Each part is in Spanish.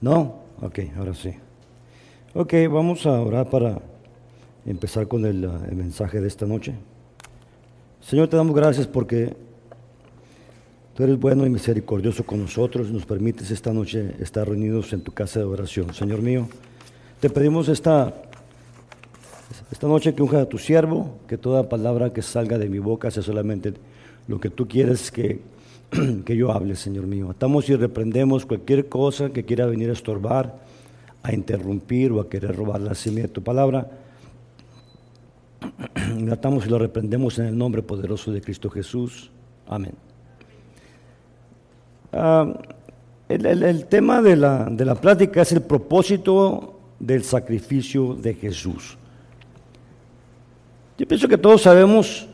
¿No? Ok, ahora sí. Ok, vamos a orar para empezar con el, uh, el mensaje de esta noche. Señor, te damos gracias porque tú eres bueno y misericordioso con nosotros y nos permites esta noche estar reunidos en tu casa de oración. Señor mío, te pedimos esta, esta noche que unja a tu siervo, que toda palabra que salga de mi boca sea solamente lo que tú quieres que, que yo hable, Señor mío. Atamos y reprendemos cualquier cosa que quiera venir a estorbar, a interrumpir o a querer robar la semilla de tu palabra. Atamos y lo reprendemos en el nombre poderoso de Cristo Jesús. Amén. Ah, el, el- el tema de la, de la plática es el propósito del sacrificio de Jesús. Yo pienso que todos sabemos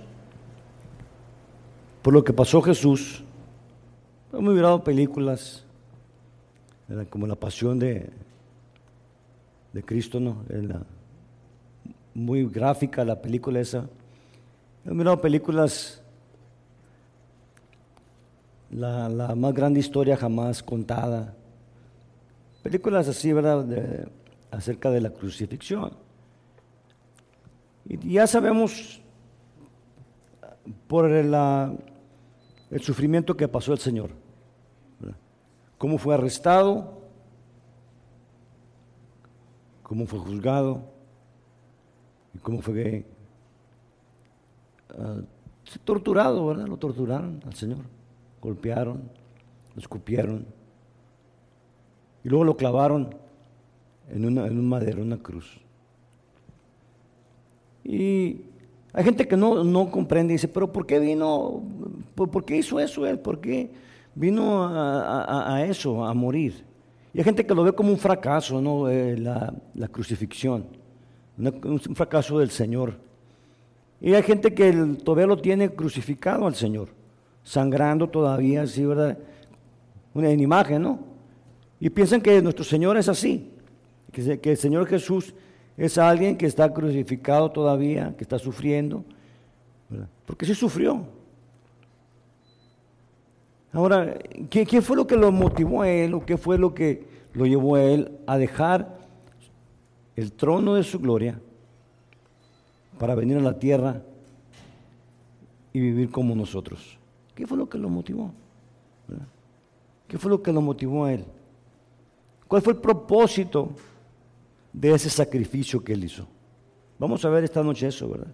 por lo que pasó Jesús. Hemos mirado películas como La Pasión de, de Cristo, ¿no? Muy gráfica la película esa. He mirado películas, la, la más grande historia jamás contada. Películas así, ¿verdad? Acerca de la crucifixión. Y ya sabemos por la- el sufrimiento que pasó el Señor. Cómo fue arrestado, cómo fue juzgado y cómo fue ah, torturado, ¿verdad? Lo torturaron al Señor, golpearon, lo escupieron y luego lo clavaron en, una, en un madero, una cruz. Y hay gente que no, comprende y dice, pero ¿por qué vino? ¿Por, por qué hizo eso él? ¿Por qué vino a, eso, a morir? Y hay gente que lo ve como un fracaso, ¿no? Eh, la, crucifixión, un fracaso del Señor. Y hay gente que el- todavía lo tiene crucificado al Señor, sangrando todavía, así, ¿verdad? Una en imagen, ¿no? Y piensan que nuestro Señor es así, que, que el Señor Jesús es alguien que está crucificado todavía, que está sufriendo, porque sí sufrió. Ahora, ¿qué, fue lo que lo motivó a él o qué fue lo que lo llevó a él a dejar el trono de su gloria para venir a la tierra y vivir como nosotros? ¿Qué fue lo que lo motivó? ¿Qué fue lo que lo motivó a él? ¿Cuál fue el propósito de ese sacrificio que él hizo? Vamos a ver esta noche eso, ¿verdad?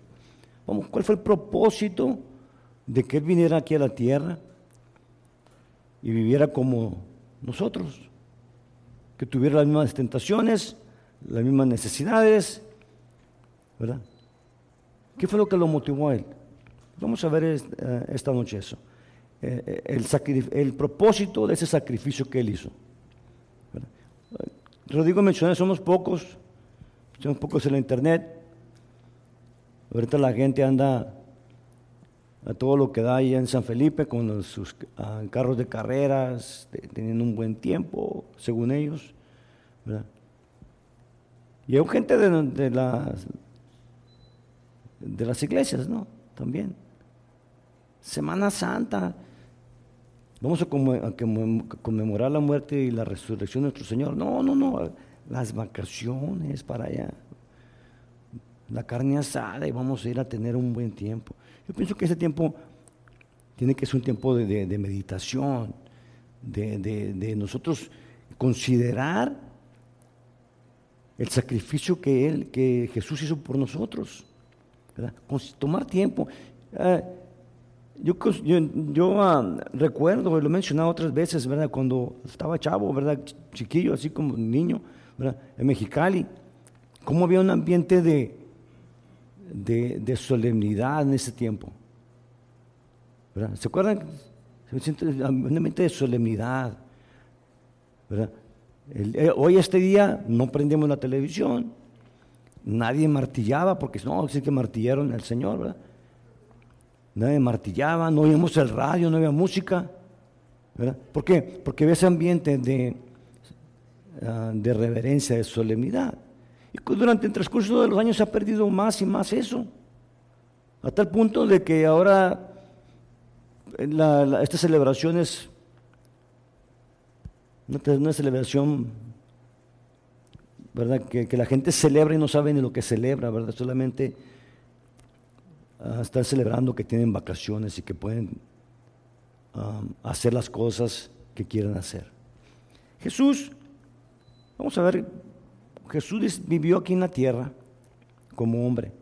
Vamos, ¿Cuál fue el propósito de que él viniera aquí a la tierra y viviera como nosotros? Que tuviera las mismas tentaciones, las mismas necesidades, ¿verdad? ¿Qué fue lo que lo motivó a él? Vamos a ver eh, esta noche eso. Eh, eh, el, el propósito de ese sacrificio que él hizo. Rodrigo mencioné, somos pocos, somos pocos en la internet. Ahorita la gente anda a todo lo que da allá en San Felipe con sus ah, carros de carreras, te- teniendo un buen tiempo, según ellos. Y hay gente de, de las, de las iglesias, ¿no? También. Semana Santa. Vamos a, conme- a conmem- conmemorar la muerte y la resurrección de nuestro Señor. No, no, no. Las vacaciones para allá. La carne asada y vamos a ir a tener un buen tiempo. Yo pienso que ese tiempo tiene que ser un tiempo de, meditación, de, nosotros considerar el sacrificio que, él, que Jesús hizo por nosotros. Tomar tiempo. Ah, yo, yo, ah, recuerdo, lo he mencionado otras veces, ¿verdad? Cuando estaba chavo, ¿verdad? Ch- Chiquillo, así como niño, ¿verdad? En Mexicali, cómo había un ambiente de, de, de solemnidad en ese tiempo. ¿verdad? ¿Se acuerdan? Se siente un ambiente de solemnidad, ¿verdad? El- eh, hoy este día no prendemos la televisión, nadie martillaba, porque no, sí que martillaron al Señor, ¿verdad? Nadie martillaba, no oíamos el radio, no había música, ¿verdad? ¿Por qué? Porque había ese ambiente de, ah, de reverencia, de solemnidad. Y durante el transcurso de los años se ha perdido más y más eso, a tal punto de que ahora eh, la- la- estas celebraciones, una, te- una celebración ¿verdad? Que, la gente celebra y no sabe ni lo que celebra, ¿verdad? Solamente uh, están celebrando que tienen vacaciones y que pueden um, hacer las cosas que quieren hacer. Jesús, vamos a ver, Jesús vivió aquí en la tierra como hombre.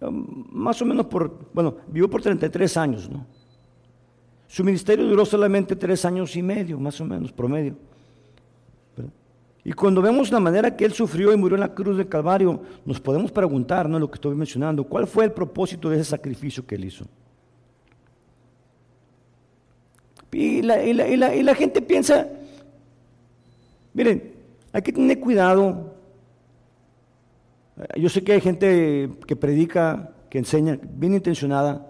Um, más o menos por, bueno, vivió por 33 años, ¿no? Su ministerio duró solamente tres años y medio, más o menos, promedio. Y cuando vemos la manera que Él sufrió y murió en la cruz del Calvario, nos podemos preguntar, ¿no? Lo que estoy mencionando, ¿cuál fue el propósito de ese sacrificio que Él hizo? Y la, y la gente piensa, miren, hay que tener cuidado. Yo sé que hay gente que predica, que enseña, bien intencionada,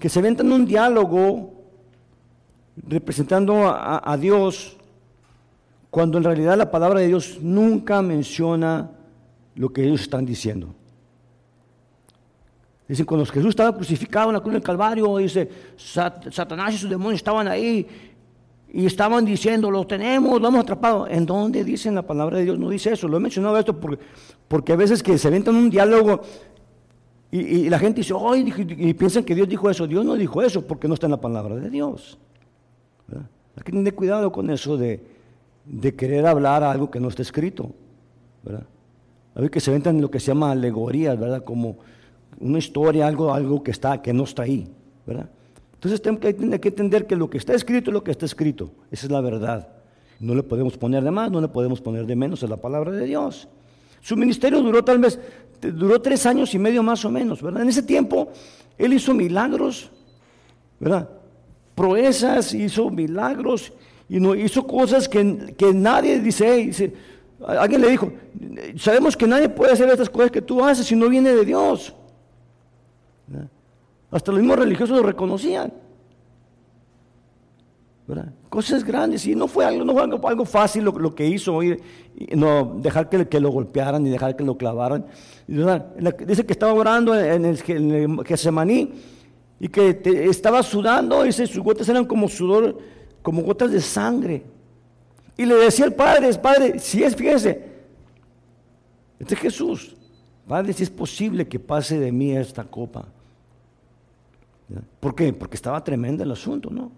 que se en un diálogo representando a, Dios, cuando en realidad la palabra de Dios nunca menciona lo que ellos están diciendo. Dicen, cuando Jesús estaba crucificado en la cruz del Calvario, dice, Satanás y sus demonios estaban ahí y estaban diciendo, lo tenemos, lo hemos atrapado. ¿En dónde dicen la palabra de Dios? No dice eso. Lo he mencionado esto porque, porque a veces que se en un diálogo y, la gente dice, ¡ay! Y, piensan que Dios dijo eso. Dios no dijo eso porque no está en la palabra de Dios. Hay que tener cuidado con eso de, querer hablar algo que no está escrito. ¿verdad? Hay que se ventan en lo que se llama alegorías, ¿verdad? Como una historia, algo, algo que, está, que no está ahí. ¿verdad? Entonces tenemos que, que entender que lo que está escrito es lo que está escrito. Esa es la verdad. No le podemos poner de más, no le podemos poner de menos a la palabra de Dios. Su ministerio duró tal vez duró tres años y medio más o menos, ¿verdad? En ese tiempo él hizo milagros, ¿verdad? Proezas, hizo milagros y no, hizo cosas que, que nadie dice, dice, alguien le dijo, sabemos que nadie puede hacer estas cosas que tú haces si no viene de Dios. Hasta los mismos religiosos lo reconocían. Cosas grandes, y no fue algo, no fue algo, fácil lo, que hizo, y, no dejar que, lo golpearan y dejar que lo clavaran. Dice que estaba orando en el, en y que estaba sudando, y sus gotas eran como sudor, como gotas de sangre. Y le decía al Padre, Padre, si es, fíjese, este es Jesús, Padre, si es posible que pase de mí esta copa. ¿Por qué? Porque estaba tremendo el asunto, ¿no?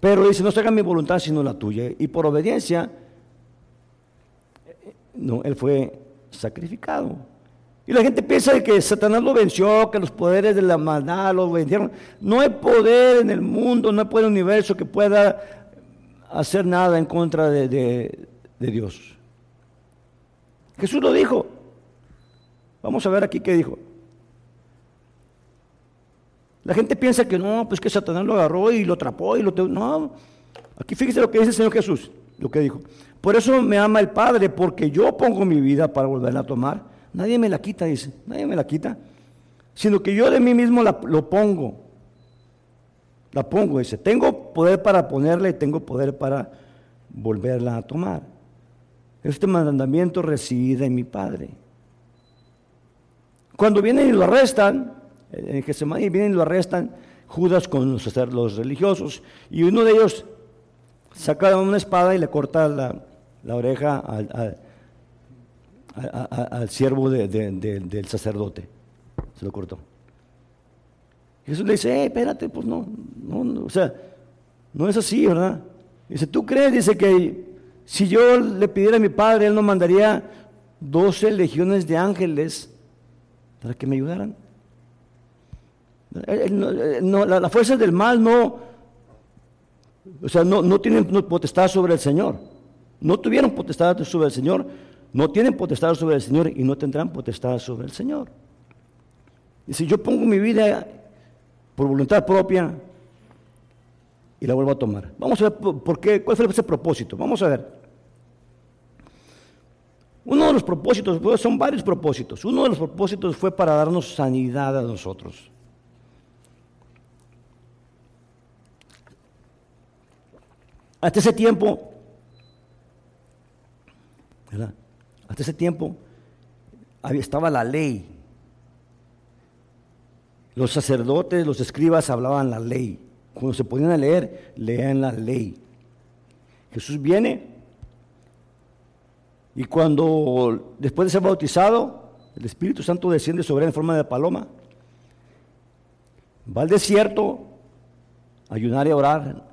Pero dice, no se haga mi voluntad sino la tuya. Y por obediencia, no, él fue sacrificado. Y la gente piensa que Satanás lo venció, que los poderes de la maldad lo vencieron. No hay poder en el mundo, no hay poder en el universo que pueda hacer nada en contra de, de Dios. Jesús lo dijo. Vamos a ver aquí qué dijo. La gente piensa que no, pues que Satanás lo agarró y lo atrapó y lo... No, aquí fíjese lo que dice el Señor Jesús, lo que dijo. Por eso me ama el Padre, porque yo pongo mi vida para volverla a tomar. Nadie me la quita, dice, nadie me la quita. Sino que yo de mí mismo la, lo pongo. La pongo, dice. Tengo poder para ponerla y tengo poder para volverla a tomar. Este mandamiento reside en mi Padre. Cuando vienen y lo arrestan, en Getsemaní, vienen y lo arrestan Judas con los, los religiosos, y uno de ellos saca una espada y le corta la, oreja al, siervo del sacerdote. Se lo cortó. Jesús le dice, eh, espérate, pues no, no, o sea, no es así, ¿verdad? Dice, ¿tú crees? Dice que si yo le pidiera a mi padre, él nos mandaría doce legiones de ángeles para que me ayudaran. No, las fuerzas del mal no, o sea, no, no tienen potestad sobre el Señor. No tuvieron potestad sobre el Señor, no tienen potestad sobre el Señor y no tendrán potestad sobre el Señor. Y si yo pongo mi vida por voluntad propia y la vuelvo a tomar. Vamos a ver por qué, cuál fue ese propósito. Vamos a ver. Uno de los propósitos, son varios propósitos. Uno de los propósitos fue para darnos sanidad a nosotros. Hasta ese tiempo, ¿verdad? Hasta ese tiempo estaba la ley. Los sacerdotes, los escribas hablaban la ley. Cuando se ponían a leer, leían la ley. Jesús viene Y cuando después de ser bautizado, el Espíritu Santo desciende sobre él en forma de paloma. Va al desierto a ayunar y a orar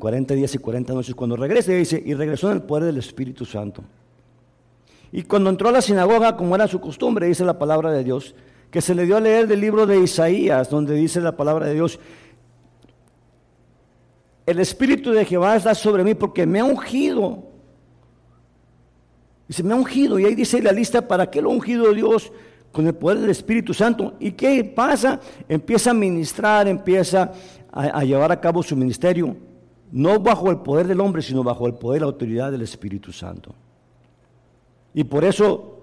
40 días y 40 noches. Cuando regrese, dice, y regresó en el poder del Espíritu Santo. Y cuando entró a la sinagoga, como era su costumbre, dice la palabra de Dios, que se le dio a leer del libro de Isaías, donde dice la palabra de Dios, el Espíritu de Jehová está sobre mí porque me ha ungido. Dice, me ha ungido. Y ahí dice la lista, ¿para qué lo ha ungido Dios? Con el poder del Espíritu Santo. ¿Y qué pasa? Empieza a ministrar, empieza a, a llevar a cabo su ministerio. No bajo el poder del hombre, sino bajo el poder y la autoridad del Espíritu Santo. Y por eso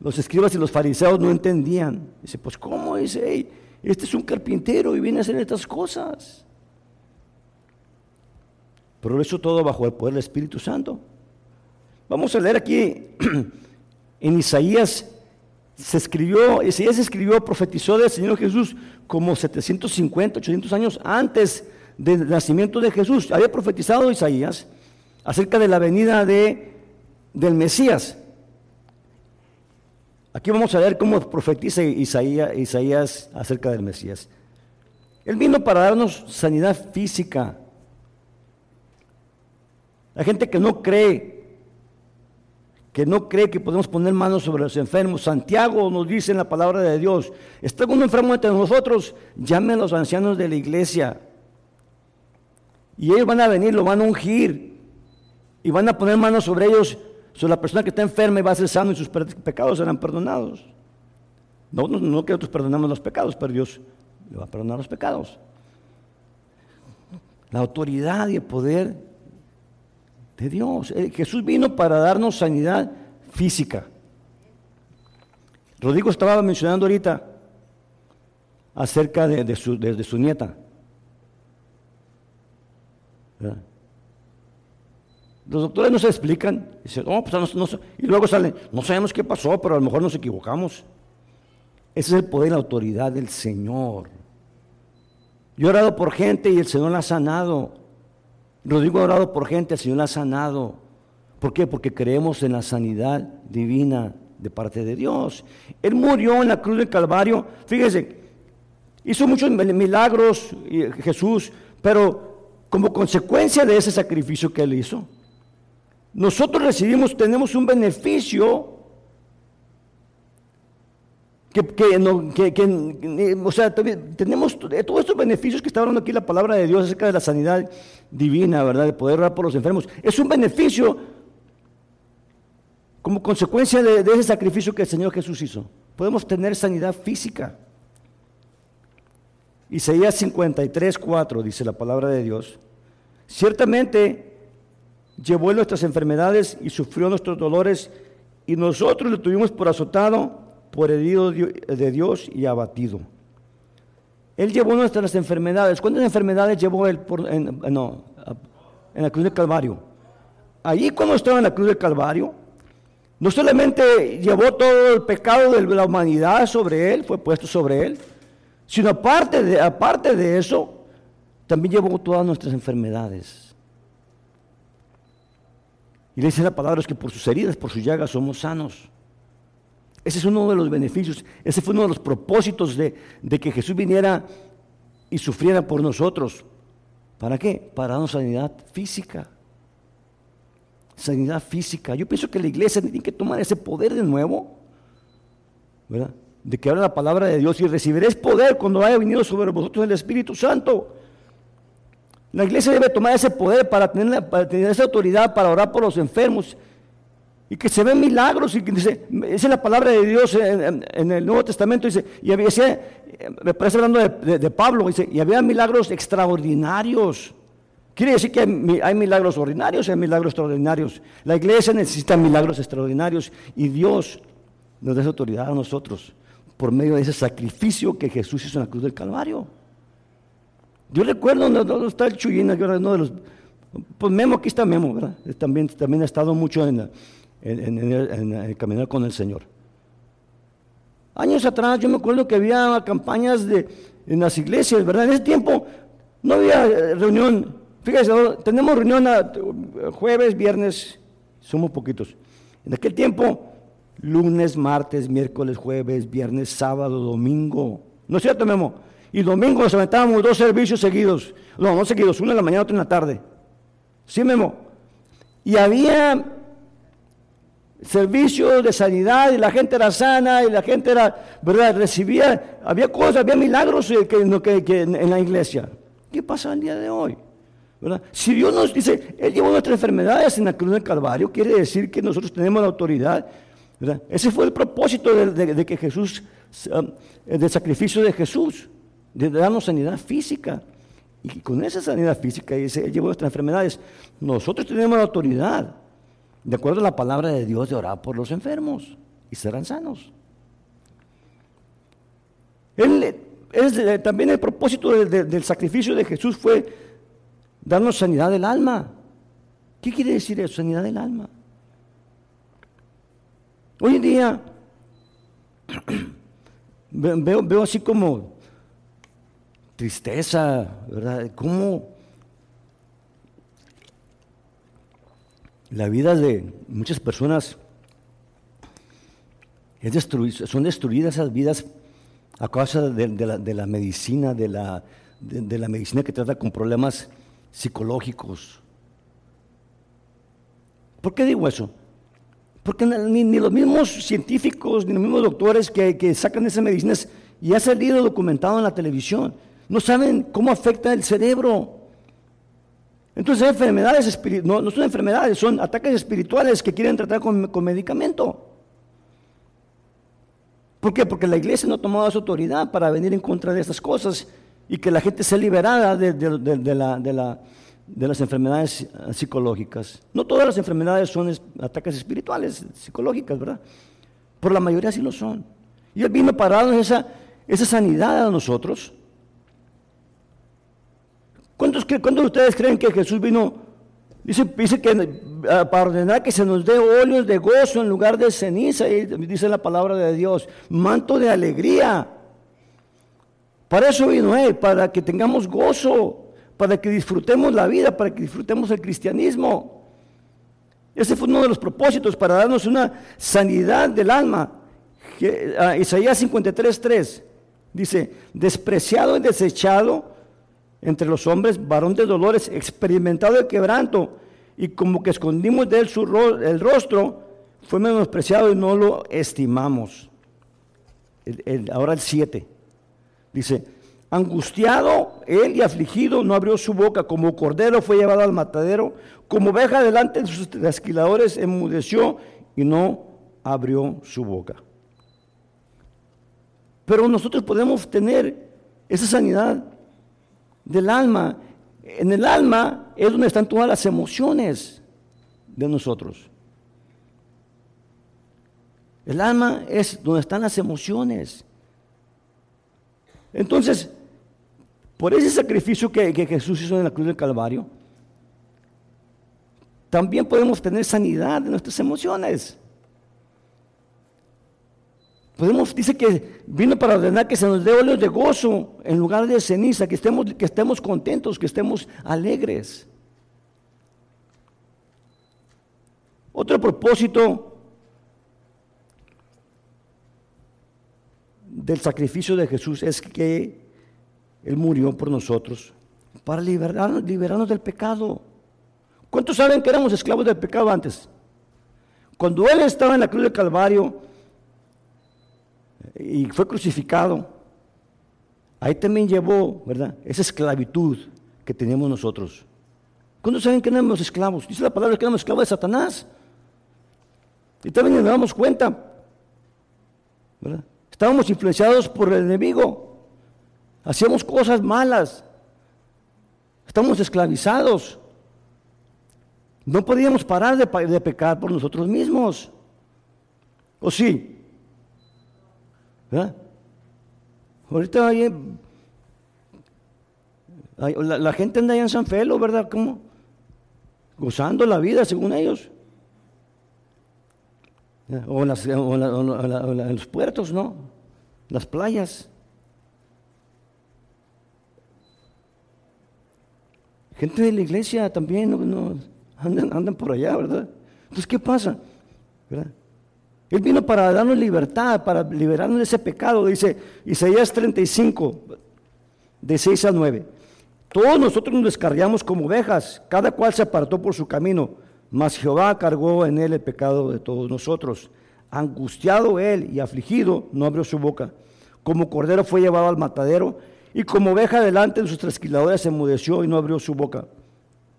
los escribas y los fariseos no entendían. Dice, pues ¿cómo? Dice, este es un carpintero y viene a hacer estas cosas. Pero eso todo bajo el poder del Espíritu Santo. Vamos a leer aquí en Isaías se escribió, Isaías escribió, profetizó del Señor Jesús como 750, 800 años antes del nacimiento de Jesús. Había profetizado Isaías acerca de la venida de, del Mesías. Aquí vamos a ver cómo profetiza Isaías, Isaías acerca del Mesías. Él vino para darnos sanidad física. La gente que no cree, que no cree que podemos poner manos sobre los enfermos. Santiago nos dice en la palabra de Dios, está uno enfermo entre nosotros, llame a los ancianos de la iglesia. Y ellos van a venir, lo van a ungir y van a poner manos sobre ellos So, la persona que está enferma y va a ser sano y sus pecados serán perdonados. No, no, que nosotros perdonamos los pecados, pero Dios le va a perdonar los pecados. La autoridad y el poder de Dios. Eh, Jesús vino para darnos sanidad física. Rodrigo estaba mencionando ahorita acerca de su, nieta. Los doctores no se explican. Pues, y luego salen, no sabemos qué pasó, pero a lo mejor nos equivocamos. Ese es el poder y la autoridad del Señor. Yo he orado por gente y el Señor la ha sanado. Rodrigo ha orado por gente, el Señor la ha sanado. ¿Por qué? Porque creemos en la sanidad divina de parte de Dios. Él murió en la cruz del Calvario. Fíjese, hizo muchos milagros Jesús, pero como consecuencia de ese sacrificio que él hizo, nosotros recibimos, tenemos un beneficio que, o sea, tenemos todos estos beneficios que está hablando aquí la palabra de Dios acerca de la sanidad divina, ¿verdad? De poder orar por los enfermos. Es un beneficio como consecuencia de ese sacrificio que el Señor Jesús hizo. Podemos tener sanidad física. Isaías 53, 4 dice la palabra de Dios. Ciertamente llevó nuestras enfermedades y sufrió nuestros dolores, y nosotros le tuvimos por azotado, por herido de Dios y abatido. Él llevó nuestras enfermedades. ¿Cuántas enfermedades llevó él en, no, en la cruz del Calvario? Allí cuando estaba en la cruz del Calvario, no solamente llevó todo el pecado de la humanidad sobre él, fue puesto sobre él, sino aparte de, aparte de eso, también llevó todas nuestras enfermedades. Y le dice la palabra es que por sus heridas, por sus llagas somos sanos. Ese es uno de los beneficios, ese fue uno de los propósitos de, que Jesús viniera y sufriera por nosotros. ¿Para qué? Para darnos sanidad física. Sanidad física. Yo pienso que la iglesia tiene que tomar ese poder de nuevo, ¿verdad? De que habla la palabra de Dios y recibiréis poder cuando haya venido sobre vosotros el Espíritu Santo. La iglesia debe tomar ese poder para tener, esa autoridad para orar por los enfermos. Y que se ven milagros. Y que dice, esa es la palabra de Dios en, el Nuevo Testamento. Dice, y había, me parece hablando de, Pablo, dice, y había milagros extraordinarios. Quiere decir que hay, milagros ordinarios y hay milagros extraordinarios. La iglesia necesita milagros extraordinarios y Dios nos da esa autoridad a nosotros por medio de ese sacrificio que Jesús hizo en la cruz del Calvario. Yo recuerdo donde, está el Chuyín, uno de los. Pues Memo, aquí está Memo, ¿verdad? También, también ha estado mucho en, el caminar con el Señor. Años atrás yo me acuerdo que había campañas de, en las iglesias, ¿verdad? En ese tiempo no había eh, reunión. Fíjese, tenemos reunión jueves, viernes, somos poquitos. En aquel tiempo, lunes, martes, miércoles, jueves, viernes, sábado, domingo. ¿No es cierto, Memo? Y domingo nos aventábamos dos servicios seguidos. No, no seguidos, uno en la mañana, otro en la tarde. ¿Sí, Memo? Y había servicios de sanidad y la gente era sana y la gente era, ¿verdad? Recibía, había cosas, había milagros eh, que, en la iglesia. ¿Qué pasa el día de hoy? ¿verdad? Si Dios nos dice, Él llevó nuestras enfermedades en la cruz del Calvario, quiere decir que nosotros tenemos la autoridad. Ese fue el propósito de, que Jesús, um, del sacrificio de Jesús, de darnos sanidad física. Y con esa sanidad física, dice, Él llevó nuestras enfermedades. Nosotros tenemos la autoridad, de acuerdo a la palabra de Dios, de orar por los enfermos y serán sanos. Él, es, también el propósito del sacrificio de Jesús fue darnos sanidad del alma. ¿Qué quiere decir eso? Sanidad del alma. Hoy en día veo, así como tristeza, ¿verdad? Cómo la vida de muchas personas es son destruidas esas vidas a causa de, la, medicina, de la, de la medicina que trata con problemas psicológicos. ¿Por qué digo eso? Porque ni, los mismos científicos, ni los mismos doctores que, sacan esas medicinas y ha salido documentado en la televisión, no saben cómo afecta el cerebro. Entonces, enfermedades no, no son enfermedades, son ataques espirituales que quieren tratar con, con medicamento. ¿Por qué? Porque la iglesia no ha tomado su autoridad para venir en contra de estas cosas y que la gente sea liberada de, las enfermedades psicológicas. No todas las enfermedades son ataques espirituales, psicológicas, ¿verdad? Por la mayoría sí lo son. Y Él vino para darnos esa, esa sanidad a nosotros. ¿Cuántos, ¿Cuántos de ustedes creen que Jesús vino? Dice, dice que ah, para ordenar que se nos dé óleos de gozo en lugar de ceniza, y dice la palabra de Dios, manto de alegría. Para eso vino Él, para que tengamos gozo, para que disfrutemos la vida, para que disfrutemos el cristianismo. Ese fue uno de los propósitos, para darnos una sanidad del alma. Ah, Isaías 53.3 dice, despreciado y desechado entre los hombres, varón de dolores, experimentado de quebranto, y como que escondimos de él su el rostro, fue menospreciado y no lo estimamos. ahora el 7. Dice, angustiado él y afligido no abrió su boca, como cordero fue llevado al matadero, como oveja delante de sus trasquiladores enmudeció y no abrió su boca. Pero nosotros podemos tener esa sanidad del alma. En el alma es donde están todas las emociones de nosotros. El alma es donde están las emociones. Entonces, por ese sacrificio que, Jesús hizo en la cruz del Calvario, también podemos tener sanidad de nuestras emociones. Podemos, dice que vino para ordenar que se nos dé óleos de gozo en lugar de ceniza, que estemos, que estemos contentos, que estemos alegres. Otro propósito del sacrificio de Jesús es que Él murió por nosotros para liberarnos, liberarnos del pecado. ¿Cuántos saben que éramos esclavos del pecado antes? Cuando Él estaba en la cruz del Calvario y fue crucificado, ahí también llevó, ¿verdad? Esa esclavitud que teníamos nosotros. ¿Cuántos saben que éramos esclavos? Dice la palabra que éramos esclavos de Satanás. Y también nos damos cuenta, ¿verdad? Estábamos influenciados por el enemigo. Hacíamos cosas malas. Estamos esclavizados. No podíamos parar de, pecar por nosotros mismos. ¿O sí? Ahorita la, gente anda allá en San Felo, ¿verdad? ¿Cómo? Gozando la vida según ellos. O en, los puertos, ¿no? Las playas. Gente de la iglesia también no, andan, andan, por allá, ¿verdad? Entonces, ¿qué pasa? Él vino para darnos libertad, para liberarnos de ese pecado. Dice Isaías 35, de 6 a 9. Todos nosotros nos descarriamos como ovejas, cada cual se apartó por su camino, mas Jehová cargó en él el pecado de todos nosotros. Angustiado él y afligido, no abrió su boca. Como cordero fue llevado al matadero, y como oveja delante de sus trasquiladores se enmudeció y no abrió su boca.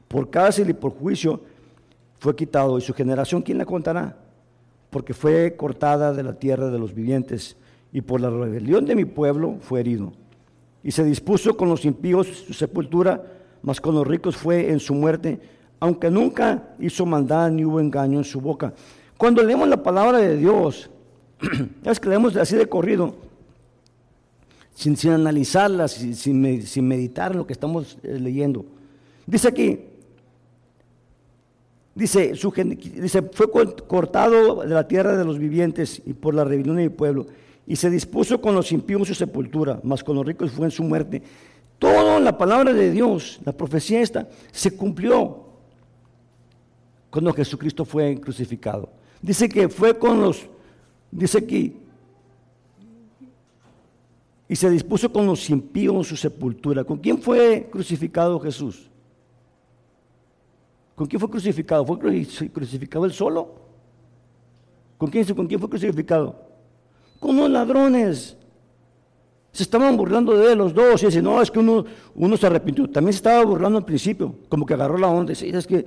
Por cárcel y por juicio fue quitado, y su generación, ¿quién la contará? Porque fue cortada de la tierra de los vivientes, y por la rebelión de mi pueblo fue herido y se dispuso con los impíos su sepultura, mas con los ricos fue en su muerte, aunque nunca hizo maldad ni hubo engaño en su boca. Cuando leemos la palabra de Dios, es que leemos así de corrido, sin, sin analizarla, sin, sin, meditar lo que estamos eh, leyendo. Dice aquí, dice, su, dice, fue cortado de la tierra de los vivientes y por la rebelión del pueblo y se dispuso con los impíos su sepultura, mas con los ricos fue en su muerte. Toda la palabra de Dios, la profecía esta, se cumplió cuando Jesucristo fue crucificado. Dice que fue con los, dice aquí, y se dispuso con los impíos su sepultura. ¿Con quién fue crucificado Jesús? ¿Con quién fue crucificado? ¿Fue crucificado él solo? ¿Con quién, ¿Con quién fue crucificado? con los ladrones. Se estaban burlando de él los dos y dice, no, es que uno, uno se arrepintió. También se estaba burlando al principio, como que agarró la onda. Dice, es que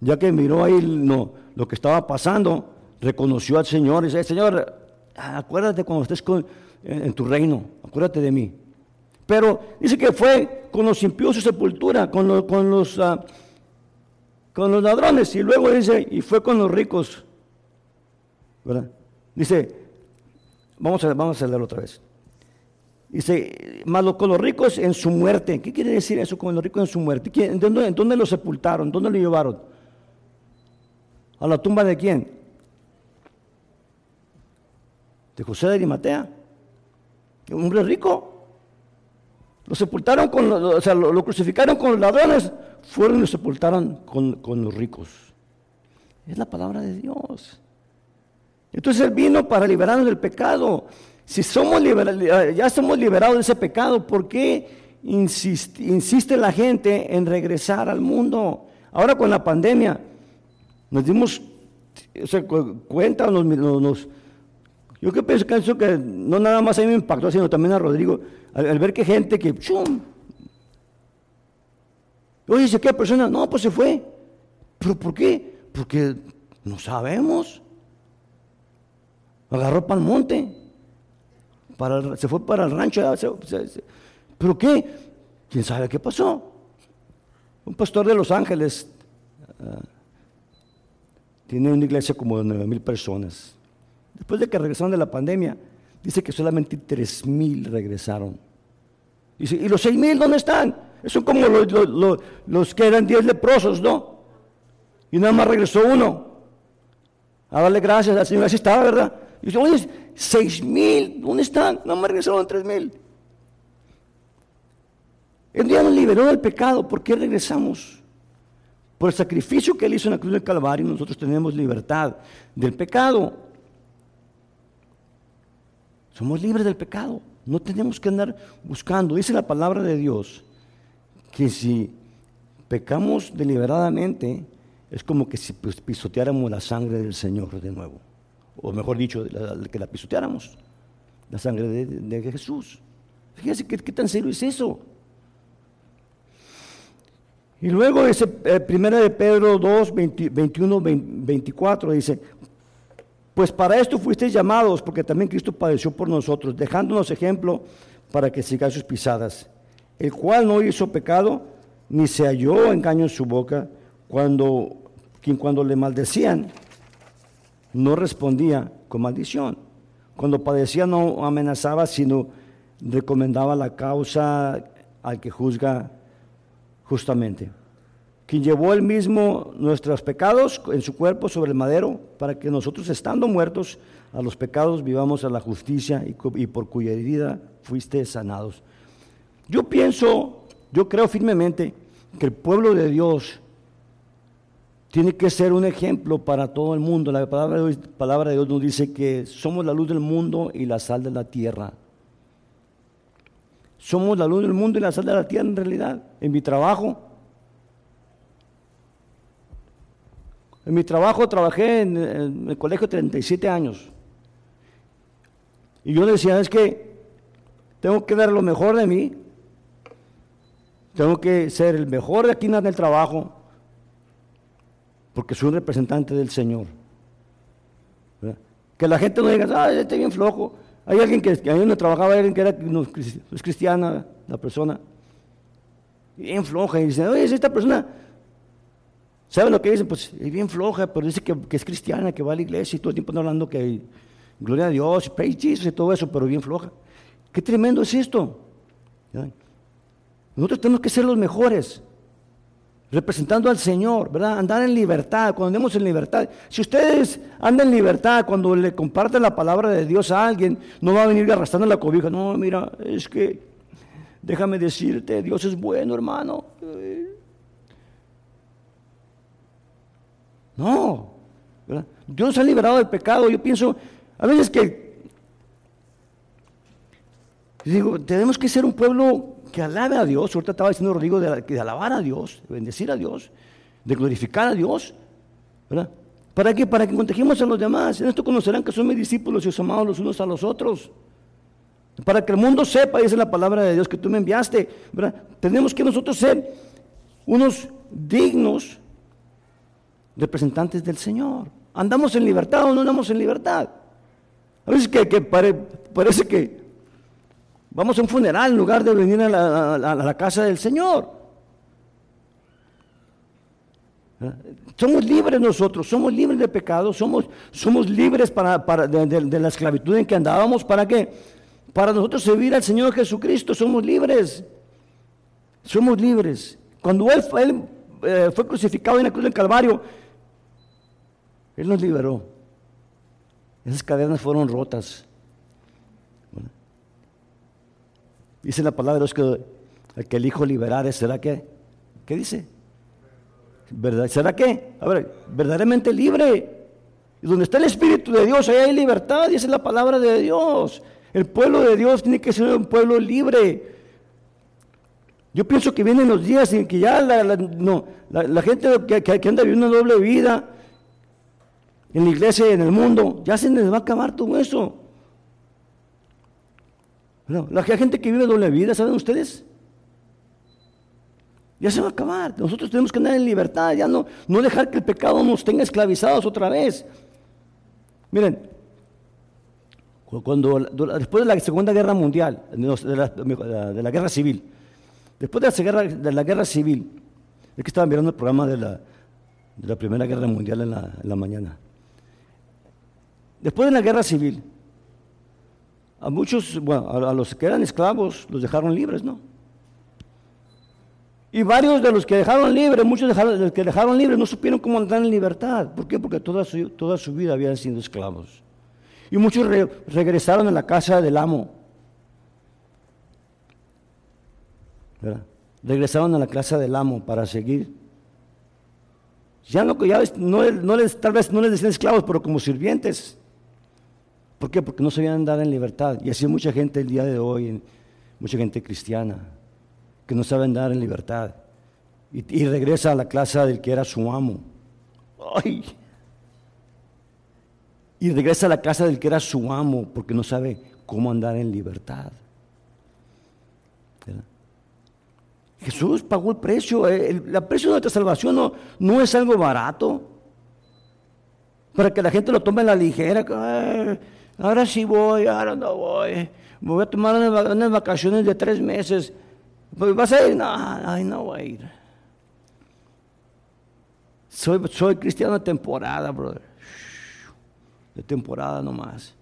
ya que miró ahí lo que estaba pasando, reconoció al Señor y dice, Señor, acuérdate cuando estés en, tu reino, acuérdate de mí. Pero dice que fue con los impíos su sepultura, con, con, los, ah, con los ladrones, y luego dice, y fue con los ricos. ¿verdad? Dice, Vamos a, vamos a leerlo otra vez. Dice, malo con los ricos en su muerte. ¿Qué quiere decir eso con los ricos en su muerte? ¿En dónde, ¿En dónde lo sepultaron? ¿Dónde lo llevaron? ¿A la tumba de quién? De José de Arimatea. Un hombre rico. Lo sepultaron con, o sea, lo, crucificaron con los ladrones. Fueron y lo sepultaron con, con los ricos. Es la palabra de Dios. Entonces Él vino para liberarnos del pecado. Si somos ya somos liberados de ese pecado, ¿por qué insiste, la gente en regresar al mundo? Ahora con la pandemia, nos dimos cuenta, nos, yo que pienso que, no nada más a mí me impactó, sino también a Rodrigo, al, ver que gente que, ¡chum! Oye, ¿se qué persona? No, pues se fue. ¿Pero por qué? Porque no sabemos agarró para el monte, para se fue para el rancho. ¿Pero qué? ¿Quién sabe qué pasó? Un pastor de Los Ángeles ah, tiene una iglesia como de 9 mil personas. Después de que regresaron de la pandemia, dice que solamente 3 mil regresaron. Dice, ¿y los 6 mil dónde están? Son como los, los que eran 10 leprosos, ¿no? Y nada más regresó uno. A darle gracias al Señor. Así estaba, ¿verdad? Y dice, oye, seis mil, ¿dónde están? No me regresaron tres mil. Él ya nos liberó del pecado, ¿por qué regresamos? Por el sacrificio que Él hizo en la cruz del Calvario, nosotros tenemos libertad del pecado. Somos libres del pecado. No tenemos que andar buscando. Dice la palabra de Dios que si pecamos deliberadamente, es como que si pisoteáramos la sangre del Señor de nuevo o mejor dicho, que la pisoteáramos, la sangre de, Jesús. Fíjense qué, tan serio es eso. Y luego ese eh, primera de Pedro 2, 21, 24 dice, pues para esto fuisteis llamados, porque también Cristo padeció por nosotros, dejándonos ejemplo para que sigáis sus pisadas, el cual no hizo pecado, ni se halló engaño en su boca, cuando, quien cuando le maldecían, no respondía con maldición. Cuando padecía no amenazaba, sino recomendaba la causa al que juzga justamente. Quien llevó él mismo nuestros pecados en su cuerpo sobre el madero, para que nosotros estando muertos a los pecados vivamos a la justicia y, por cuya herida fuiste sanados. Yo pienso, yo creo firmemente que el pueblo de Dios tiene que ser un ejemplo para todo el mundo. La palabra, palabra de Dios nos dice que somos la luz del mundo y la sal de la tierra. Somos la luz del mundo y la sal de la tierra en realidad. En mi trabajo, en mi trabajo trabajé en, el colegio 37 años. Y yo decía, es que tengo que dar lo mejor de mí. Tengo que ser el mejor de aquí en el trabajo porque soy un representante del Señor. Que la gente no diga, ah, este bien flojo. Hay alguien que, que ahí donde trabajaba, alguien que era es cristiana, la persona, bien floja, y dice, oye, esta persona, ¿sabe lo que dice? Pues es bien floja, pero dice que, es cristiana, que va a la iglesia y todo el tiempo hablando que gloria a Dios, praise Jesus y todo eso, pero bien floja. Qué tremendo es esto. Nosotros tenemos que ser los mejores representando al Señor, ¿verdad? Andar en libertad, cuando andemos en libertad. Si ustedes andan en libertad, cuando le comparten la palabra de Dios a alguien, no va a venir arrastrando la cobija. No, mira, es que, déjame decirte, Dios es bueno, hermano. No. Dios ha liberado del pecado. Yo pienso, a veces que, digo, tenemos que ser un pueblo que alabe a Dios. Ahorita estaba diciendo Rodrigo de, de alabar a Dios, de bendecir a Dios, de glorificar a Dios. ¿Verdad? ¿Para qué? Para que contagiemos a los demás. En esto conocerán que son mis discípulos y os amamos los unos a los otros. Para que el mundo sepa, dice la palabra de Dios, que tú me enviaste. ¿verdad? Tenemos que nosotros ser unos dignos representantes del Señor. ¿Andamos en libertad o no andamos en libertad? A veces que, parece que Vamos a un funeral en lugar de venir a la, casa del Señor. Somos libres nosotros, somos libres de pecado, somos, somos libres para, de, la esclavitud en que andábamos. ¿Para qué? Para nosotros servir al Señor Jesucristo, somos libres. Somos libres. Cuando Él, él eh, fue crucificado en la cruz del Calvario, Él nos liberó. Esas cadenas fueron rotas. Dice la palabra de Dios que, que el Hijo liberare será que, ¿qué dice? ¿Verdad? ¿Será qué? A ver, verdaderamente libre. Y donde está el Espíritu de Dios, ahí hay libertad, dice la palabra de Dios. El pueblo de Dios tiene que ser un pueblo libre. Yo pienso que vienen los días en que ya la, la, gente que, que, anda viviendo una doble vida en la iglesia y en el mundo, ya se les va a acabar todo eso la gente que vive doble vida, ¿saben ustedes? Ya se va a acabar. Nosotros tenemos que andar en libertad, ya no, no dejar que el pecado nos tenga esclavizados otra vez. Miren, cuando, después de la Segunda Guerra Mundial, de la, Guerra Civil, después de la, guerra, de la Guerra Civil, es que estaban mirando el programa de la, de la Primera Guerra Mundial en la, en la mañana. Después de la Guerra Civil, a muchos, bueno, a, los que eran esclavos los dejaron libres, ¿no? Y varios de los que dejaron libres, muchos de los que dejaron libres no supieron cómo andar en libertad. ¿Por qué? Porque toda su, toda su vida habían sido esclavos. Y muchos regresaron a la casa del amo. Regresaron a la casa del amo para seguir. Ya no, ya no, no les, tal vez no les decían esclavos, pero como sirvientes. ¿Por qué? Porque no sabían andar en libertad. Y así mucha gente el día de hoy, mucha gente cristiana, que no sabe andar en libertad. Y, regresa a la clase del que era su amo. ¡Ay! Y regresa a la casa del que era su amo porque no sabe cómo andar en libertad. Jesús pagó el precio. Eh, el, precio de nuestra salvación no, no es algo barato. Para que la gente lo tome a la ligera ahora sí voy, ahora no voy, me voy a tomar unas, vacaciones de tres meses, pues vas a ir, no, ay, no voy a ir. Soy, soy cristiano de temporada, brother. De temporada nomás.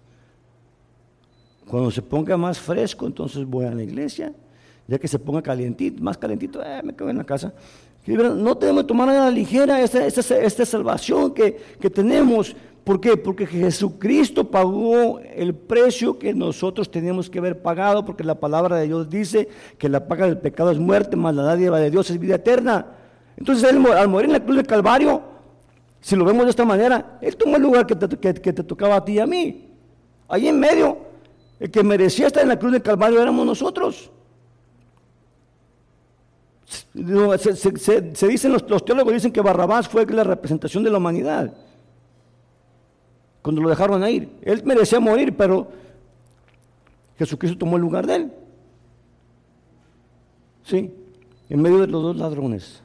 Cuando se ponga más fresco, entonces voy a la iglesia. Ya que se ponga calientito, más calientito, eh, me quedo en la casa. No tenemos que tomar a la ligera esta, esta, salvación que, que tenemos. ¿Por qué? Porque Jesucristo pagó el precio que nosotros teníamos que haber pagado, porque la palabra de Dios dice que la paga del pecado es muerte, más la dádiva de Dios es vida eterna. Entonces Él al morir en la cruz del Calvario Si lo vemos de esta manera, Él tomó el lugar que te, tocaba a ti y a mí. Ahí en medio, el que merecía estar en la cruz del Calvario éramos nosotros. Se, dicen, los, teólogos dicen que Barrabás fue la representación de la humanidad. Cuando lo dejaron ir. Él merecía morir, pero Jesucristo tomó el lugar de él. Sí, en medio de los dos ladrones.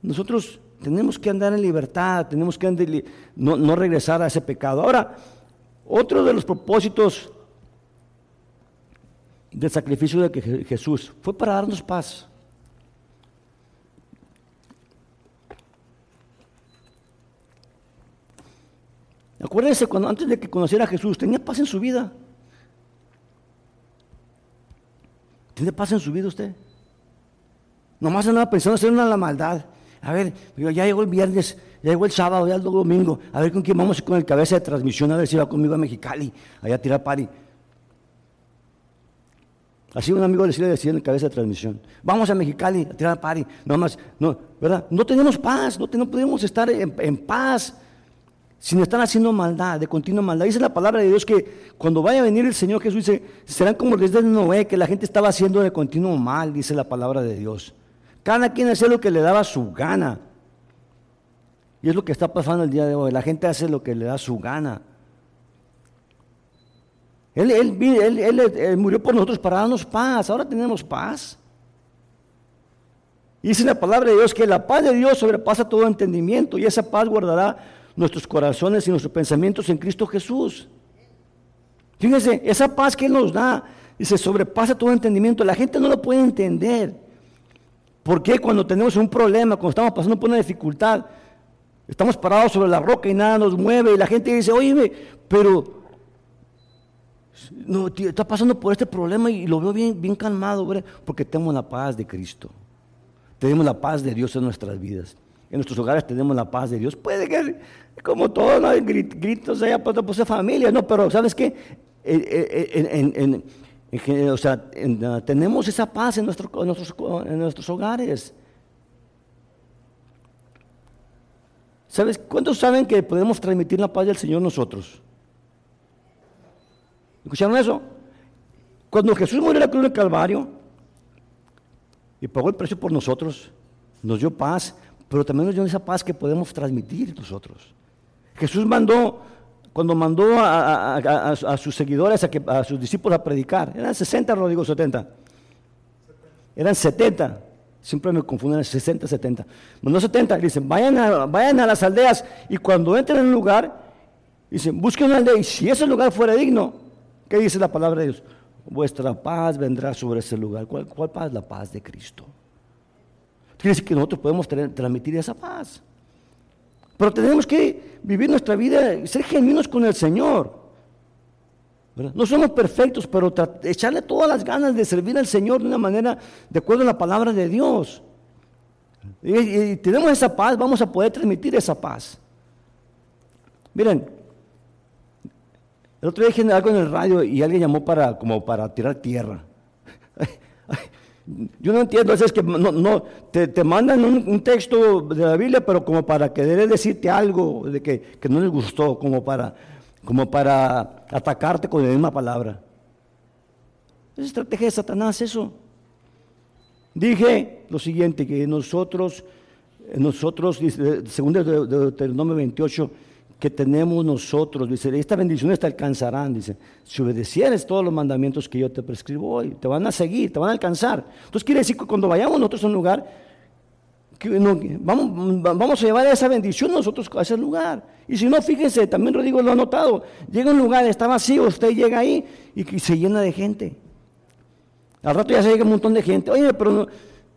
Nosotros tenemos que andar en libertad, tenemos que no, no regresar a ese pecado. Ahora, otro de los propósitos del sacrificio de Jesús fue para darnos paz. Acuérdense cuando antes de que conociera a Jesús tenía paz en su vida. ¿Tiene paz en su vida usted? Nomás andaba pensando hacer una la maldad. A ver, ya llegó el viernes, ya llegó el sábado, ya el domingo. A ver con quién vamos con el cabeza de transmisión, a ver si va conmigo a Mexicali, allá a tirar pari. Así un amigo le decía en el cabeza de transmisión, vamos a Mexicali a tirar pari. No más, no, ¿verdad? No tenemos paz, no, podemos estar en, paz sin estar haciendo maldad, de continua maldad. Dice la palabra de Dios que cuando vaya a venir el Señor Jesús, dice, serán como desde Noé, que la gente estaba haciendo de continuo mal, dice la palabra de Dios. Cada quien hacía lo que le daba su gana. Y es lo que está pasando el día de hoy. La gente hace lo que le da su gana. Él, murió por nosotros para darnos paz. Ahora tenemos paz. dice la palabra de Dios que la paz de Dios sobrepasa todo entendimiento y esa paz guardará nuestros corazones y nuestros pensamientos en Cristo Jesús. Fíjense, esa paz que Él nos da, dice, sobrepasa todo entendimiento. La gente no lo puede entender. ¿Por qué cuando tenemos un problema, cuando estamos pasando por una dificultad, estamos parados sobre la roca y nada nos mueve y la gente dice, oye, pero no, está pasando por este problema y lo veo bien, bien calmado, porque tenemos la paz de Cristo. Tenemos la paz de Dios en nuestras vidas. En nuestros hogares tenemos la paz de Dios. Puede que, como todo, ¿no? gritos allá por, por familia, no, pero ¿sabes qué? En, o sea, tenemos esa paz en, nuestro, nuestros, en nuestros hogares. ¿Sabes? ¿Cuántos saben que podemos transmitir la paz del Señor nosotros? ¿Escucharon eso? Cuando Jesús murió en la cruz del Calvario y pagó el precio por nosotros, nos dio paz, pero también nos dio esa paz que podemos transmitir nosotros. Jesús mandó, cuando mandó a, sus seguidores, a, sus discípulos a predicar, eran 60, no digo 70, eran 70, siempre me confunden 60, 70, mandó 70, dicen, vayan a, a las aldeas y cuando entren en un lugar, dicen, busquen una aldea y si ese lugar fuera digno, ¿Qué dice la palabra de Dios? Vuestra paz vendrá sobre ese lugar. ¿Cuál, paz? La paz de Cristo. Quiere decir que nosotros podemos transmitir esa paz. Pero tenemos que vivir nuestra vida, ser genuinos con el Señor. No somos perfectos, pero echarle todas las ganas de servir al Señor de una manera de acuerdo a la palabra de Dios. y tenemos esa paz, vamos a poder transmitir esa paz. Miren, el otro día dije algo en el radio y alguien llamó para, como para tirar tierra. Yo no entiendo, es que no, te, mandan un, texto de la Biblia, pero como para querer decirte algo de que, no les gustó, como para, como para atacarte con la misma palabra. Es estrategia de Satanás eso. Dije lo siguiente, que nosotros, nosotros, según Deuteronomio 28, que tenemos nosotros. Dice, estas bendiciones te alcanzarán. Dice, si obedecieres todos los mandamientos que yo te prescribo hoy, te van a seguir, te van a alcanzar. Entonces quiere decir que cuando vayamos nosotros a un lugar, vamos, vamos a llevar esa bendición nosotros a ese lugar. Y si no, fíjense, también Rodrigo lo ha notado, llega a un lugar, está vacío, usted llega ahí y, se llena de gente. Al rato ya se llega un montón de gente. Oye, pero no,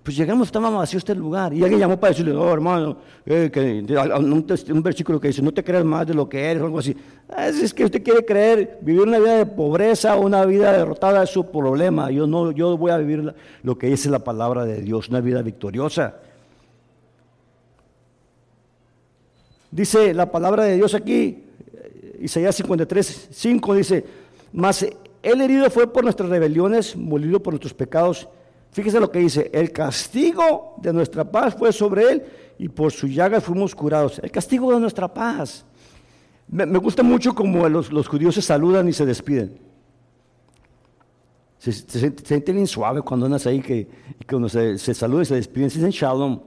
pues llegamos, estaba vacío este lugar. Y alguien llamó para decirle, no, hermano, eh, un, versículo que dice, no te creas más de lo que eres, o algo así. Ah, es, que usted quiere creer, vivir una vida de pobreza una vida derrotada es su problema. Yo, no, yo voy a vivir lo que dice la palabra de Dios, una vida victoriosa. Dice la palabra de Dios aquí, Isaías 53, 5 dice, mas el herido fue por nuestras rebeliones, molido por nuestros pecados Fíjese lo que dice, el castigo de nuestra paz fue sobre él y por su llaga fuimos curados. El castigo de nuestra paz. Me, gusta mucho como los, judíos se saludan y se despiden. Se, siente bien suave cuando andas ahí, que, cuando se, se saludan y se despiden, se dicen shalom.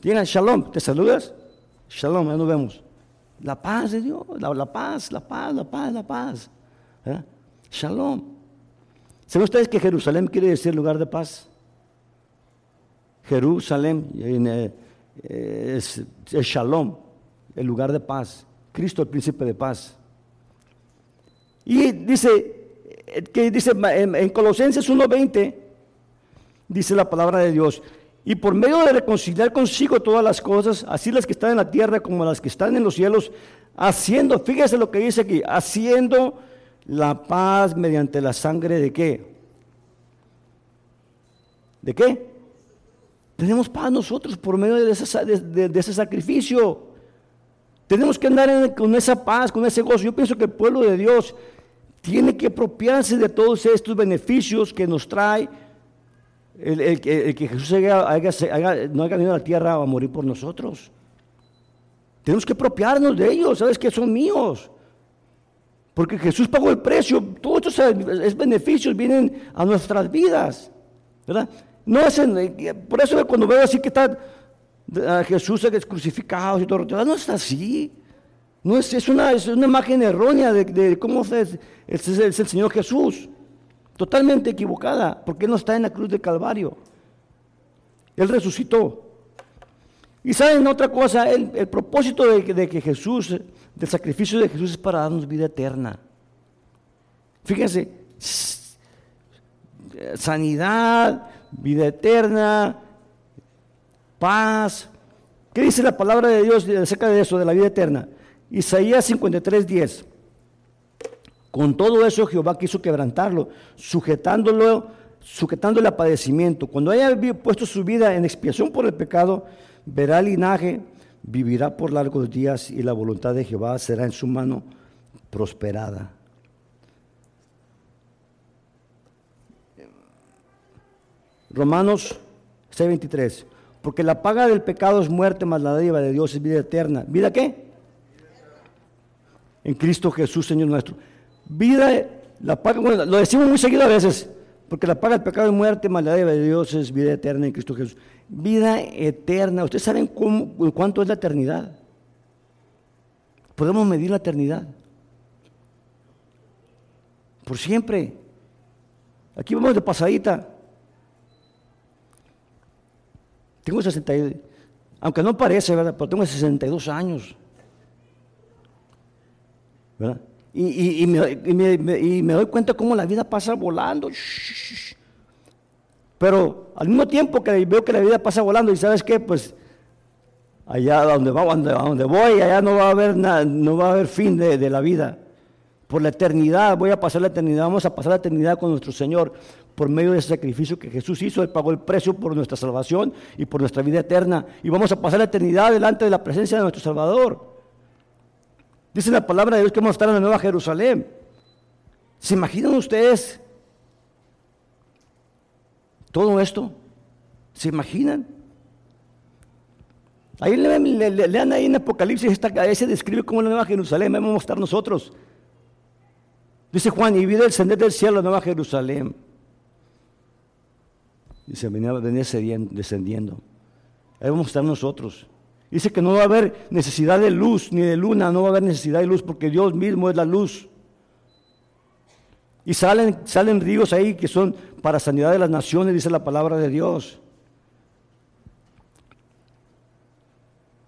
Digan shalom, ¿te saludas? Shalom, ya nos vemos. La paz de Dios, la, paz, la paz, la paz, la paz. ¿Eh? Shalom. ¿Saben ustedes que Jerusalén quiere decir lugar de paz? Jerusalén eh, es, Shalom, el lugar de paz. Cristo, el príncipe de paz. Y dice, eh, que dice en Colosenses 1.20, dice la palabra de Dios, y por medio de reconciliar consigo todas las cosas, así las que están en la tierra como las que están en los cielos, haciendo, fíjese lo que dice aquí, haciendo la paz mediante la sangre de qué? ¿De qué? Tenemos paz nosotros por medio de, ese, sacrificio. Tenemos que andar con esa paz, con ese gozo. Yo pienso que el pueblo de Dios tiene que apropiarse de todos estos beneficios que nos trae el, que Jesús no haya venido a la tierra a morir por nosotros. Tenemos que apropiarnos de ellos, ¿sabes que son míos? Porque Jesús pagó el precio, todos estos beneficios vienen a nuestras vidas, ¿verdad? No es por eso cuando veo así que está Jesús es crucificado y todo, no es así. No es, es, una, es una imagen errónea de, cómo es, es el Señor Jesús. Totalmente equivocada, porque Él no está en la cruz de Calvario. Él resucitó. Y saben otra cosa, el, propósito de, que Jesús, del sacrificio de Jesús es para darnos vida eterna. Fíjense, sanidad, vida eterna, paz. ¿Qué dice la palabra de Dios acerca de eso, de la vida eterna? Isaías 53, 10. Con todo eso Jehová quiso quebrantarlo, sujetándolo, sujetándole a padecimiento. Cuando haya puesto su vida en expiación por el pecado, verá el linaje, vivirá por largos días y la voluntad de Jehová será en su mano prosperada. Romanos 6:23. Porque la paga del pecado es muerte, más la dádiva de Dios es vida eterna. ¿Vida qué? En Cristo Jesús, Señor nuestro. Vida, la paga, bueno, lo decimos muy seguido a veces, porque la paga del pecado es muerte, más la de Dios es vida eterna en Cristo Jesús. Vida eterna. ¿Ustedes saben cuánto es la eternidad? Podemos medir la eternidad. Por siempre. Aquí vamos de pasadita. Tengo 62, aunque no parece, ¿verdad? Pero tengo 62 años. Y, me, doy cuenta cómo la vida pasa volando. Pero al mismo tiempo que veo que la vida pasa volando, y sabes qué, pues allá donde, va, donde, voy, allá no va a haber, nada, no va a haber fin de, de la vida. Por la eternidad, voy a pasar la eternidad, vamos a pasar la eternidad con nuestro Señor por medio de ese sacrificio que Jesús hizo. Él pagó el precio por nuestra salvación y por nuestra vida eterna. Y vamos a pasar la eternidad delante de la presencia de nuestro Salvador. Dice la palabra de Dios que vamos a estar en la Nueva Jerusalén. ¿Se imaginan ustedes todo esto? ¿Se imaginan? Ahí lean, ahí en Apocalipsis, esta, ahí se describe como la Nueva Jerusalén, vamos a estar nosotros. Dice Juan, y vi descender del cielo la Nueva Jerusalén. Dice, venía, venía descendiendo. Ahí vamos a estar nosotros. Dice que no va a haber necesidad de luz ni de luna, no va a haber necesidad de luz porque Dios mismo es la luz. Y salen, salen ríos ahí que son para sanidad de las naciones, dice la palabra de Dios.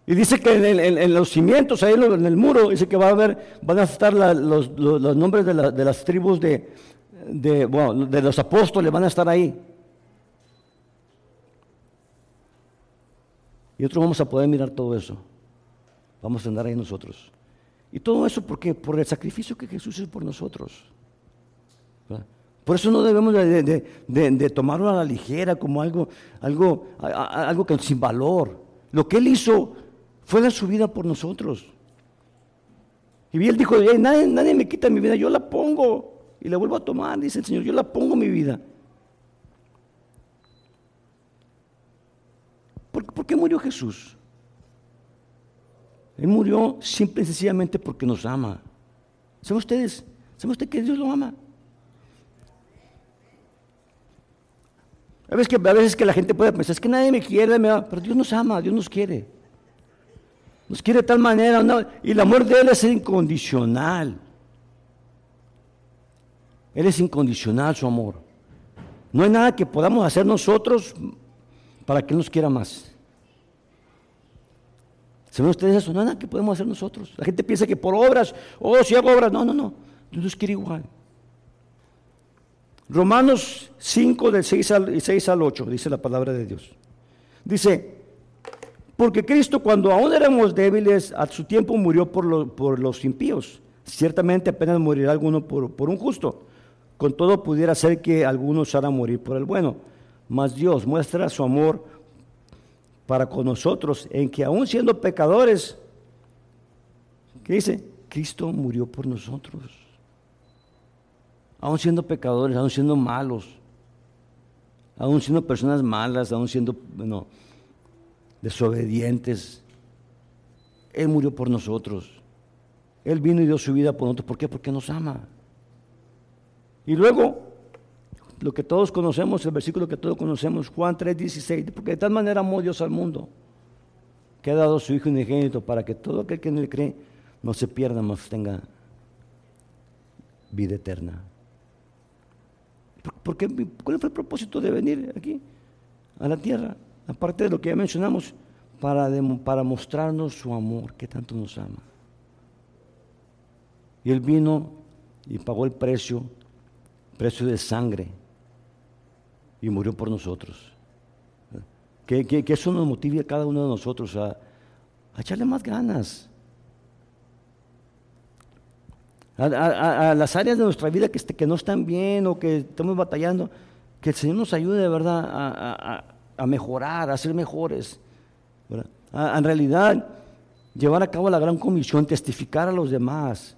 Y dice que en, los cimientos, ahí en el muro, dice que va a haber, van a estar los, nombres de, las tribus de, de los apóstoles, van a estar ahí. Y nosotros vamos a poder mirar todo eso. Vamos a andar ahí nosotros. Y todo eso porque por el sacrificio que Jesús hizo por nosotros. Por eso no debemos de, tomarlo a la ligera como algo, algo, algo que, sin valor. Lo que Él hizo fue dar su vida por nosotros. Y Él dijo, nadie, me quita mi vida, yo la pongo y la vuelvo a tomar, dice el Señor, yo la pongo mi vida. ¿Por, ¿Por, qué murió Jesús? Él murió simple y sencillamente porque nos ama. ¿Saben ustedes? ¿Saben ustedes que Dios lo ama? A veces, que, a veces que la gente puede pensar, es que nadie me quiere, pero Dios nos ama, Dios nos quiere. Nos quiere de tal manera, y el amor de Él es incondicional. Él es incondicional su amor. No hay nada que podamos hacer nosotros para que Él nos quiera más. ¿Saben ustedes eso? No hay nada que podemos hacer nosotros. La gente piensa que por obras, oh, si hago obras. No, no, no. Dios nos quiere igual. Romanos 5, del 6 al, 6 al 8, dice la palabra de Dios. Dice, porque Cristo cuando aún éramos débiles, a su tiempo murió por, por los impíos. Ciertamente apenas morirá alguno por, por un justo. Con todo pudiera ser que algunos hagan morir por el bueno. Mas Dios muestra su amor para con nosotros en que aún siendo pecadores, ¿qué dice? Cristo murió por nosotros aún siendo pecadores, aún siendo malos, aún siendo personas malas, aún siendo bueno, desobedientes. Él murió por nosotros. Él vino y dio su vida por nosotros. ¿Por qué? Porque nos ama. Y luego, lo que todos conocemos, el versículo que todos conocemos, Juan 3:16, porque de tal manera amó Dios al mundo, que ha dado su Hijo unigénito para que todo aquel que en él cree no se pierda, más tenga vida eterna. Porque, ¿Cuál fue el propósito de venir aquí a la tierra? Aparte de lo que ya mencionamos, para, para mostrarnos su amor, que tanto nos ama. Y Él vino y pagó el precio, precio de sangre, y murió por nosotros. Que, que, eso nos motive a cada uno de nosotros a, a echarle más ganas, a, las áreas de nuestra vida que, este, que no están bien o que estamos batallando, que el Señor nos ayude de verdad a, mejorar, a ser mejores. en realidad, llevar a cabo la gran comisión, testificar a los demás.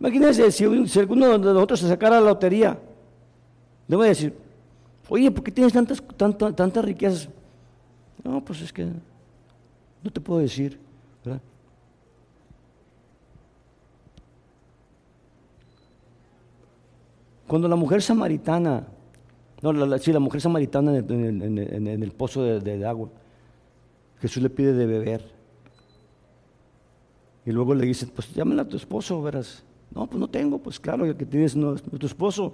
Imagínense si, alguno de nosotros se sacara la lotería, a decir, oye, ¿por qué tienes tantas, tantas, tantas riquezas? No, pues es que no te puedo decir. ¿verdad? Cuando la mujer samaritana, no, la, sí, la mujer samaritana en el, pozo de, agua, Jesús le pide de beber. Y luego le dice, pues llámela a tu esposo, verás. No, pues no tengo, pues claro, el que tienes no tu esposo.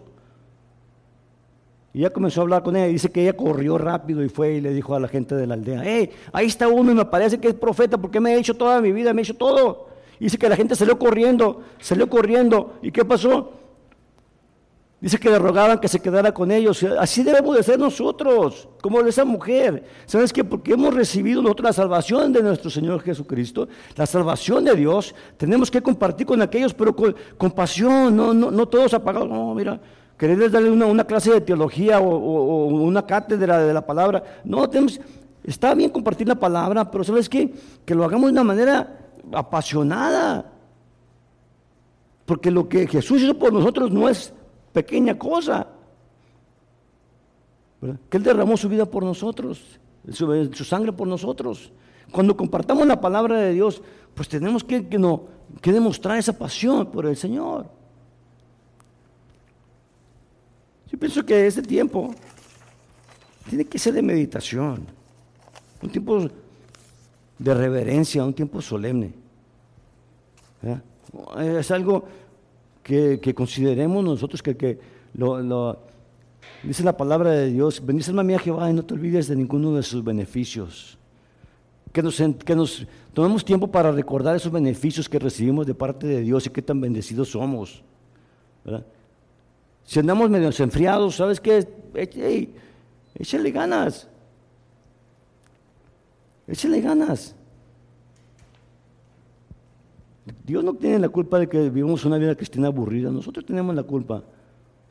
Y ya comenzó a hablar con ella y dice que ella corrió rápido y fue y le dijo a la gente de la aldea, hey, ahí está uno y me parece que es profeta porque me ha hecho toda mi vida, me ha hecho todo. Dice que la gente salió corriendo, salió corriendo. ¿Y qué pasó? Dice que le rogaban que se quedara con ellos. Así debemos de ser nosotros, como esa mujer. ¿Sabes qué? Porque hemos recibido nosotros la salvación de nuestro Señor Jesucristo, la salvación de Dios. Tenemos que compartir con aquellos, pero con, pasión, no, no, no, todos apagados. No, mira, quererles darle una, clase de teología o, una cátedra de la palabra. No, tenemos, está bien compartir la palabra, pero ¿sabes qué? Que lo hagamos de una manera apasionada. Porque lo que Jesús hizo por nosotros no es pequeña cosa. Que Él derramó su vida por nosotros, su, sangre por nosotros. Cuando compartamos la palabra de Dios, pues tenemos que, que, no, que demostrar esa pasión por el Señor. Yo pienso que este tiempo tiene que ser de meditación, un tiempo de reverencia, un tiempo solemne. Es algo que, consideremos nosotros que, lo, dice la palabra de Dios, bendice alma mía Jehová y no te olvides de ninguno de sus beneficios. Que nos, que nos tomemos tiempo para recordar esos beneficios que recibimos de parte de Dios y qué tan bendecidos somos. Si andamos medio enfriados, ¿sabes qué? échale ganas. Échale ganas. Dios no tiene la culpa de que vivimos una vida cristiana aburrida, nosotros tenemos la culpa.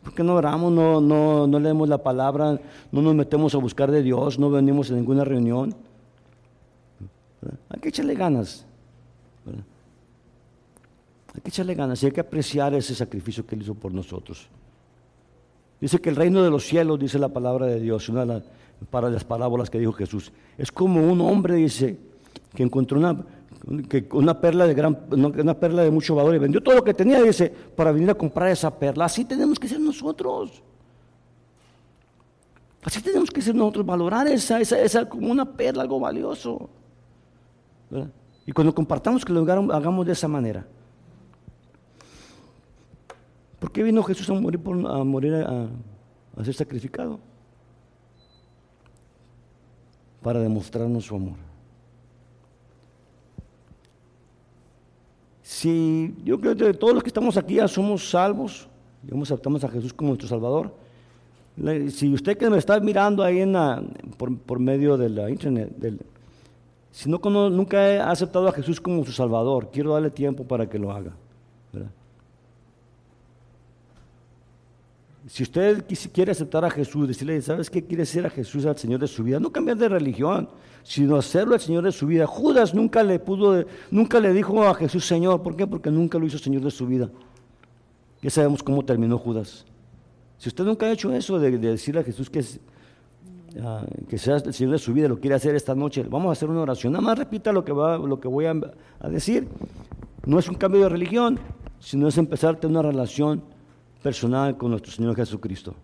Porque no oramos, no, no, no leemos la palabra, no nos metemos a buscar de Dios, no venimos a ninguna reunión. Hay que echarle ganas. Hay que echarle ganas y hay que apreciar ese sacrificio que Él hizo por nosotros. Dice que el reino de los cielos, dice la palabra de Dios, una de para las parábolas que dijo Jesús, es como un hombre, dice, que encontró una, que una perla de gran, una perla de mucho valor y vendió todo lo que tenía, dice, para venir a comprar esa perla. Así tenemos que ser nosotros. Así tenemos que ser nosotros, valorar esa, esa, esa como una perla, algo valioso. Y cuando compartamos que lo hagamos de esa manera. ¿Por qué vino Jesús a morir, a, morir a ser sacrificado? Para demostrarnos su amor. Si yo creo que todos los que estamos aquí ya somos salvos, y aceptamos a Jesús como nuestro Salvador, si usted que me está mirando ahí en por, medio de la internet, si no nunca ha aceptado a Jesús como su Salvador, quiero darle tiempo para que lo haga. Si usted quiere aceptar a Jesús, decirle, ¿sabes qué quiere ser a Jesús al Señor de su vida? No cambiar de religión, sino hacerlo al Señor de su vida. Judas nunca le pudo, nunca le dijo a Jesús Señor. ¿Por qué? Porque nunca lo hizo Señor de su vida. Ya sabemos cómo terminó Judas. Si usted nunca ha hecho eso de, decirle a Jesús que, ah, que sea el Señor de su vida, lo quiere hacer esta noche, vamos a hacer una oración. Nada más repita lo que, va, lo que voy a, a decir. No es un cambio de religión, sino es empezar a tener una relación personal con nuestro Señor Jesucristo.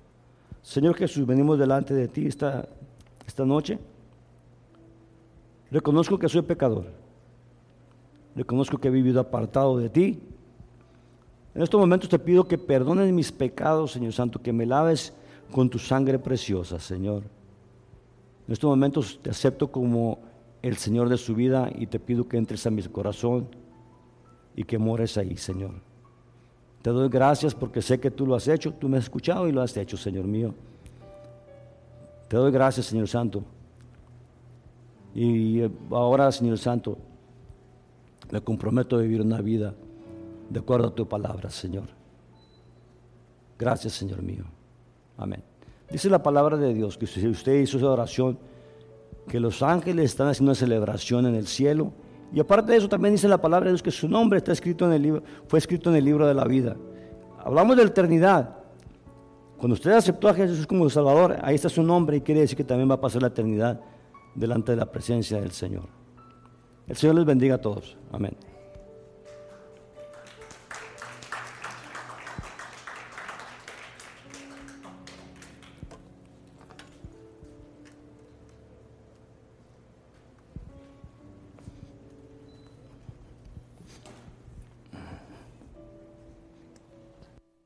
Señor Jesús, venimos delante de ti esta, esta noche. Reconozco que soy pecador. Reconozco que he vivido apartado de ti. En estos momentos te pido que perdones mis pecados, Señor Santo, que me laves con tu sangre preciosa, Señor. En estos momentos te acepto como el Señor de su vida y te pido que entres a mi corazón y que mores ahí, Señor. Te doy gracias porque sé que tú lo has hecho, tú me has escuchado y lo has hecho, Señor mío. Te doy gracias, Señor Santo. Y ahora, Señor Santo, me comprometo a vivir una vida de acuerdo a tu palabra, Señor. Gracias, Señor mío. Amén. Dice la palabra de Dios que si usted hizo esa oración, que los ángeles están haciendo una celebración en el cielo y aparte de eso también dice la palabra de Dios que su nombre está escrito en el libro, fue escrito en el libro de la vida. Hablamos de eternidad. Cuando usted aceptó a Jesús como Salvador, ahí está su nombre y quiere decir que también va a pasar la eternidad delante de la presencia del Señor. El Señor les bendiga a todos. Amén.